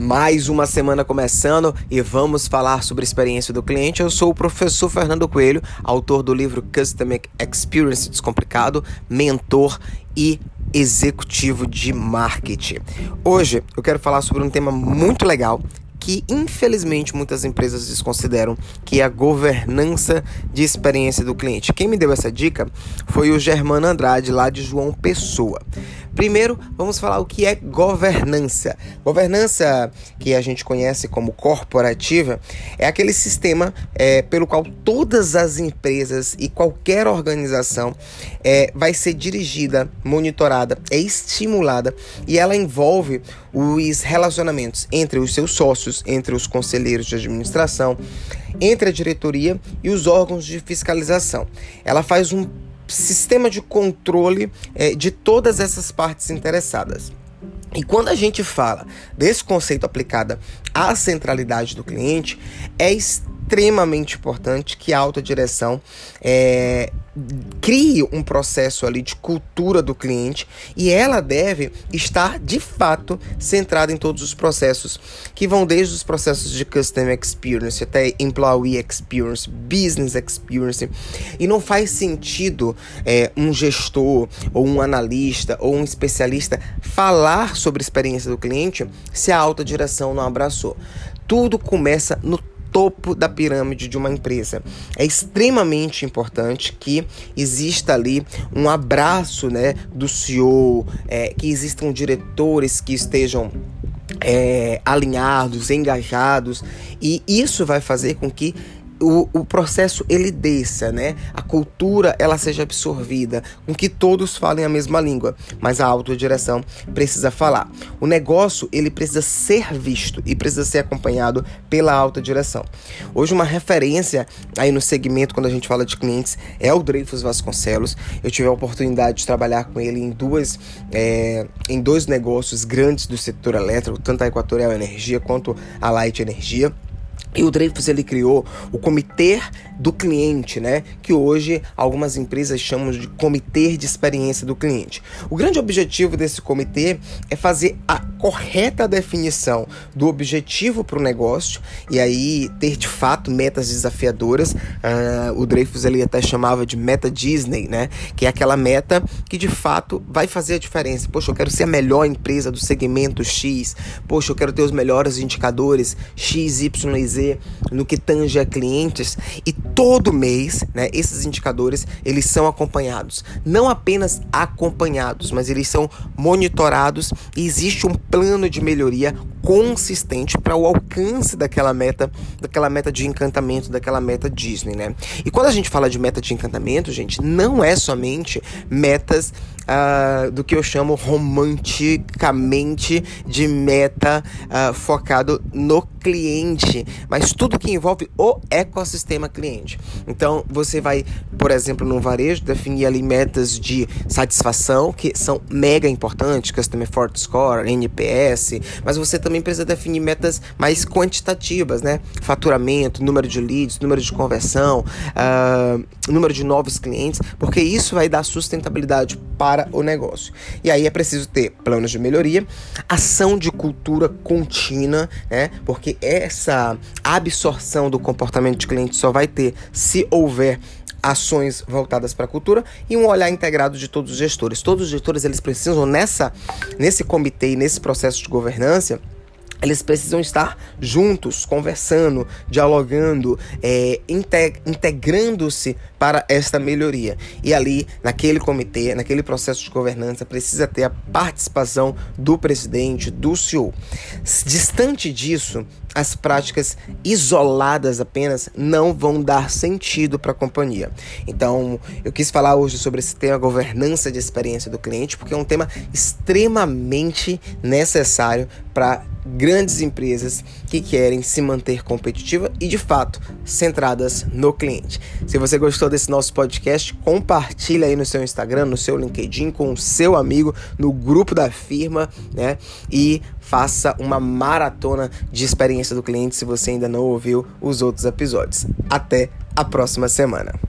Mais uma semana começando e vamos falar sobre a experiência do cliente. Eu sou o professor Fernando Coelho, autor do livro Customer Experience Descomplicado, mentor e executivo de marketing. Hoje eu quero falar sobre um tema muito legal que infelizmente muitas empresas desconsideram, que é a governança de experiência do cliente. Quem me deu essa dica foi o Germano Andrade, lá de João Pessoa. Primeiro, vamos falar o que é governança. Governança, que a gente conhece como corporativa, é aquele sistema é, pelo qual todas as empresas e qualquer organização é, vai ser dirigida, monitorada, é estimulada e ela envolve os relacionamentos entre os seus sócios, entre os conselheiros de administração, entre a diretoria e os órgãos de fiscalização. Ela faz um sistema de controle é, de todas essas partes interessadas. E quando a gente fala desse conceito aplicado à centralidade do cliente, é extremamente importante que a autodireção é, crie um processo ali de cultura do cliente e ela deve estar de fato centrada em todos os processos que vão desde os processos de customer experience até employee experience, business experience e não faz sentido é, um gestor ou um analista ou um especialista falar sobre a experiência do cliente se a alta direção não abraçou. Tudo começa no topo da pirâmide de uma empresa. É extremamente importante que exista ali um abraço né, do CEO, é, que existam diretores que estejam é, alinhados, engajados, e isso vai fazer com que o, o processo ele desça, né? A cultura ela seja absorvida, com que todos falem a mesma língua, mas a autodireção precisa falar. O negócio ele precisa ser visto e precisa ser acompanhado pela alta direção. Hoje uma referência aí no segmento quando a gente fala de clientes é o Dreyfus Vasconcelos. Eu tive a oportunidade de trabalhar com ele em duas é, em dois negócios grandes do setor elétrico, tanto a Equatorial Energia quanto a Light Energia. E o Dreyfus ele criou o comitê do cliente, né? Que hoje algumas empresas chamam de comitê de experiência do cliente. O grande objetivo desse comitê é fazer a correta definição do objetivo para o negócio e aí ter de fato metas desafiadoras. Uh, o Dreyfus ele até chamava de meta Disney, né? Que é aquela meta que de fato vai fazer a diferença. Poxa, eu quero ser a melhor empresa do segmento X. Poxa, eu quero ter os melhores indicadores X, Y e Z no que tange a clientes e todo mês, né, esses indicadores, eles são acompanhados. Não apenas acompanhados, mas eles são monitorados e existe um plano de melhoria consistente para o alcance daquela meta, daquela meta de encantamento, daquela meta Disney, né? E quando a gente fala de meta de encantamento, gente, não é somente metas uh, do que eu chamo romanticamente de meta uh, focado no cliente, mas tudo que envolve o ecossistema cliente. Então, você vai, por exemplo, no varejo, definir ali metas de satisfação, que são mega importantes, Customer Fort Score, NPS, mas você também precisa definir metas mais quantitativas, né? Faturamento, número de leads, número de conversão, uh, número de novos clientes, porque isso vai dar sustentabilidade para o negócio. E aí é preciso ter planos de melhoria, ação de cultura contínua, né? Porque essa absorção do comportamento de cliente só vai ter se houver ações voltadas para a cultura e um olhar integrado de todos os gestores. Todos os gestores eles precisam nessa nesse comitê, nesse processo de governança, eles precisam estar juntos, conversando, dialogando, é, integrando-se para esta melhoria. E ali, naquele comitê, naquele processo de governança, precisa ter a participação do presidente, do CEO. Distante disso, as práticas isoladas apenas não vão dar sentido para a companhia. Então, eu quis falar hoje sobre esse tema governança de experiência do cliente, porque é um tema extremamente necessário para grandes empresas que querem se manter competitiva e de fato centradas no cliente. Se você gostou desse nosso podcast, compartilha aí no seu Instagram, no seu LinkedIn com o seu amigo, no grupo da firma, né? E faça uma maratona de experiência do cliente se você ainda não ouviu os outros episódios. Até a próxima semana.